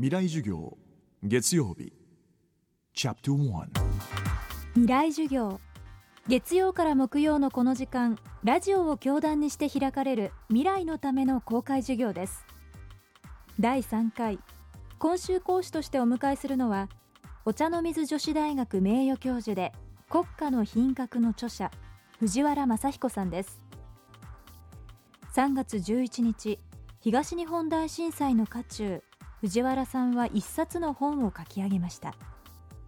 未来授業月曜日。チャプト1未来授業。月曜から木曜のこの時間ラジオを教壇にして開かれる未来のための公開授業です。第3回。今週講師としてお迎えするのはお茶の水女子大学名誉教授で国家の品格の著者藤原正彦さんです。3月11日東日本大震災の渦中藤原さんは一冊の本を書き上げました。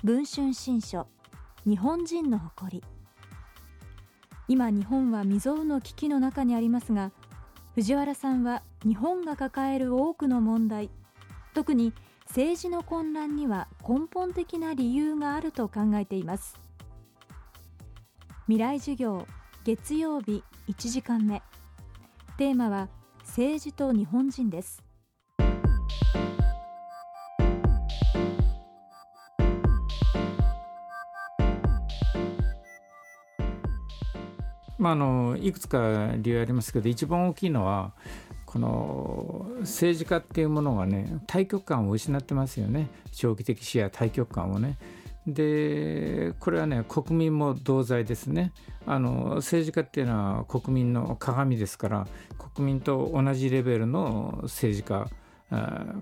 文春新書日本人の誇り。今日本は未曾有の危機の中にありますが藤原さんは日本が抱える多くの問題特に政治の混乱には根本的な理由があると考えています。未来授業月曜日1時間目。テーマは政治と日本人です。まあ、あのいくつか理由ありますけど一番大きいのはこの政治家っていうものがね対極感を失ってますよね。長期的視野対極感をね。でこれはね国民も同罪ですね。あの政治家っていうのは国民の鏡ですから国民と同じレベルの政治家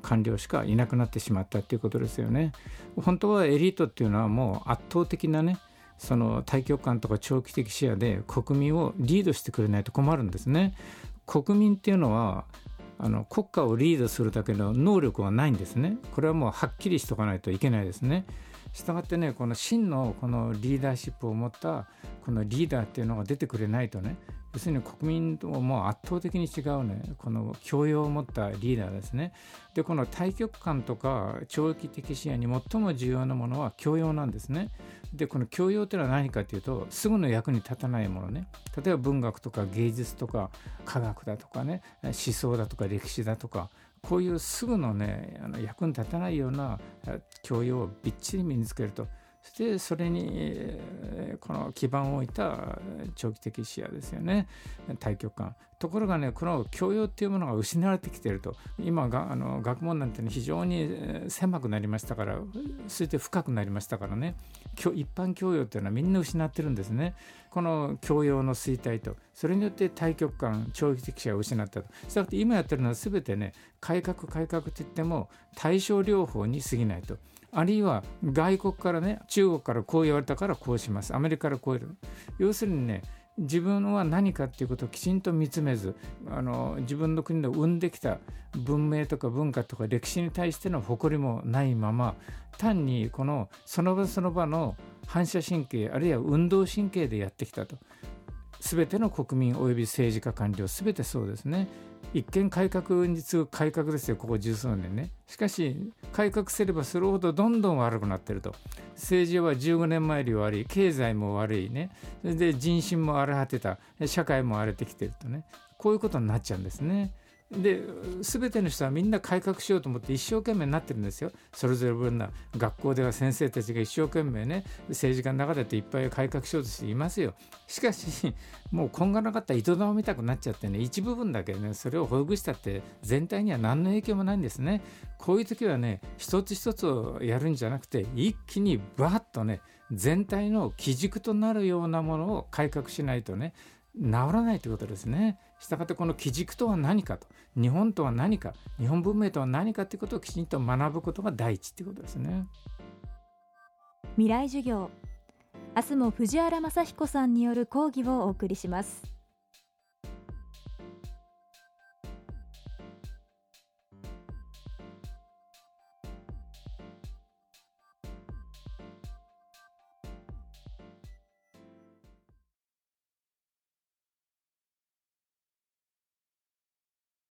官僚しかいなくなってしまったっていうことですよね。本当はエリートっていうのはもう圧倒的なねその大局観とか長期的視野で国民をリードしてくれないと困るんですね。国民っていうのはあの国家をリードするだけの能力はないんですね。これはもうはっきりしとかないといけないですね。したがってねこの真のこのリーダーシップを持ったこのリーダーっていうのが出てくれないとね要するに国民とも圧倒的に違うねこの教養を持ったリーダーですね。でこの対極観とか長期的視野に最も重要なものは教養なんですね。でこの教養というのは何かというとすぐの役に立たないものね。例えば文学とか芸術とか科学だとかね思想だとか歴史だとかこういうすぐのねあの役に立たないような教養をびっちり身につけるとそしてそれにこの基盤を置いた長期的視野ですよね。対極観ところがねこの教養っていうものが失われてきていると。今があの学問なんて、ね、非常に狭くなりましたからそして深くなりましたからね。一般教養っていうのはみんな失ってるんですね。この教養の衰退と。それによって対極観長期的視野を失ったと。したがって今やってるのは全てね改革改革って言っても対症療法に過ぎないと。あるいは外国からね中国からこう言われたからこうします。アメリカからこう言る要するにね自分は何かっていうことをきちんと見つめずあの自分の国で生んできた文明とか文化とか歴史に対しての誇りもないまま単にこのその場その場の反射神経あるいは運動神経でやってきたと。全ての国民及び政治家官僚全てそうですね。一見改革に次ぐ改革ですよここ十数年ね。しかし改革すればするほどどんどん悪くなってると。政治は15年前より悪い経済も悪いね。で人心も荒れ果てた社会も荒れてきてるとね。こういうことになっちゃうんですね。で全ての人はみんな改革しようと思って一生懸命になってるんですよ。それぞれ分な学校では先生たちが一生懸命ね政治家の中でっていっぱい改革しようとしていますよ。しかしもう今後なかったら糸玉見たくなっちゃってね一部分だけねそれをほぐしたって全体には何の影響もないんですね。こういう時はね一つ一つをやるんじゃなくて一気にバッとね全体の基軸となるようなものを改革しないとね治らないということですね。したがってこの基軸とは何かと日本とは何か日本文明とは何かということをきちんと学ぶことが第一ということですね。未来授業明日も藤原雅彦さんによる講義をお送りします。